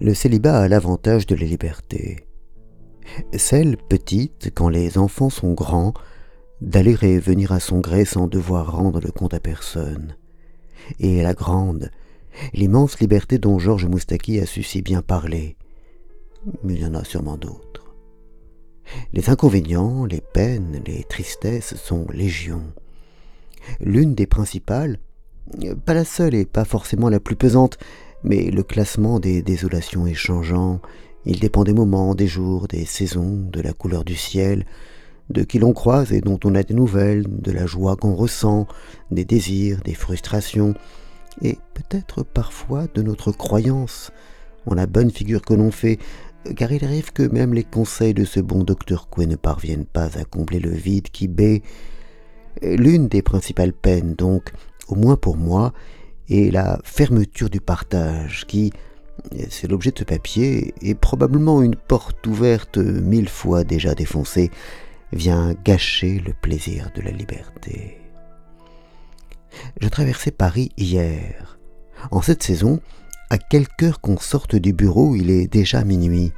Le célibat a l'avantage de la liberté. Celle petite, quand les enfants sont grands, d'aller et venir à son gré sans devoir rendre le compte à personne. Et la grande, l'immense liberté dont Georges Moustaki a su si bien parler. Mais il y en a sûrement d'autres. Les inconvénients, les peines, les tristesses sont légion. L'une des principales, pas la seule et pas forcément la plus pesante, mais le classement des désolations est changeant, il dépend des moments, des jours, des saisons, de la couleur du ciel, de qui l'on croise et dont on a des nouvelles, de la joie qu'on ressent, des désirs, des frustrations, et peut-être parfois de notre croyance en la bonne figure que l'on fait, car il arrive que même les conseils de ce bon docteur Coué ne parviennent pas à combler le vide qui baie. L'une des principales peines, donc, au moins pour moi, est la fermeture du partage, qui, c'est l'objet de ce papier, est probablement une porte ouverte mille fois déjà défoncée, vient gâcher le plaisir de la liberté. Je traversais Paris hier. En cette saison, à quelque heure qu'on sorte du bureau, il est déjà minuit.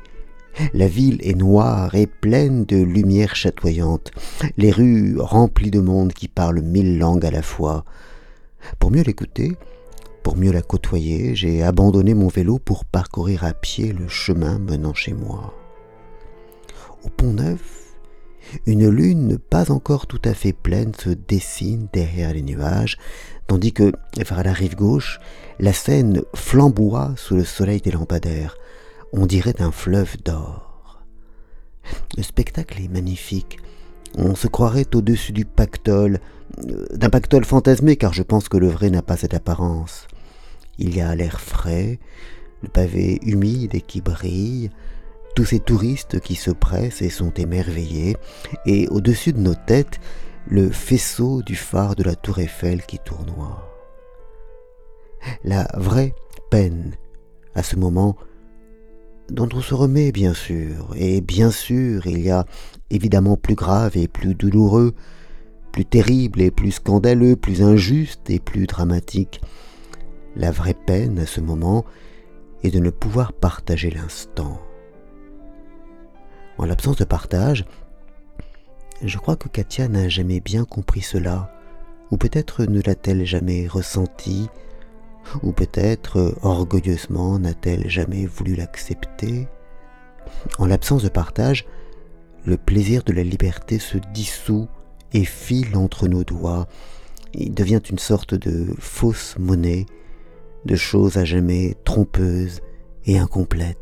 La ville est noire et pleine de lumière chatoyante, les rues remplies de monde qui parle mille langues à la fois. Pour mieux l'écouter, pour mieux la côtoyer, j'ai abandonné mon vélo pour parcourir à pied le chemin menant chez moi. Au pont neuf, une lune pas encore tout à fait pleine se dessine derrière les nuages, tandis que, vers la rive gauche, la Seine flamboie sous le soleil des lampadaires. On dirait un fleuve d'or. Le spectacle est magnifique. On se croirait au-dessus du pactole, euh, d'un pactole fantasmé, car je pense que le vrai n'a pas cette apparence. Il y a l'air frais, le pavé humide et qui brille, tous ces touristes qui se pressent et sont émerveillés, et au-dessus de nos têtes, le faisceau du phare de la tour Eiffel qui tournoie. La vraie peine, à ce moment, dont on se remet bien sûr, et bien sûr il y a évidemment plus grave et plus douloureux, plus terrible et plus scandaleux, plus injuste et plus dramatique. La vraie peine à ce moment est de ne pouvoir partager l'instant. En l'absence de partage, je crois que Katia n'a jamais bien compris cela, ou peut-être ne l'a-t-elle jamais ressenti, ou peut-être orgueilleusement n'a-t-elle jamais voulu l'accepter. En l'absence de partage, le plaisir de la liberté se dissout et file entre nos doigts. Il devient une sorte de fausse monnaie, de chose à jamais trompeuse et incomplète.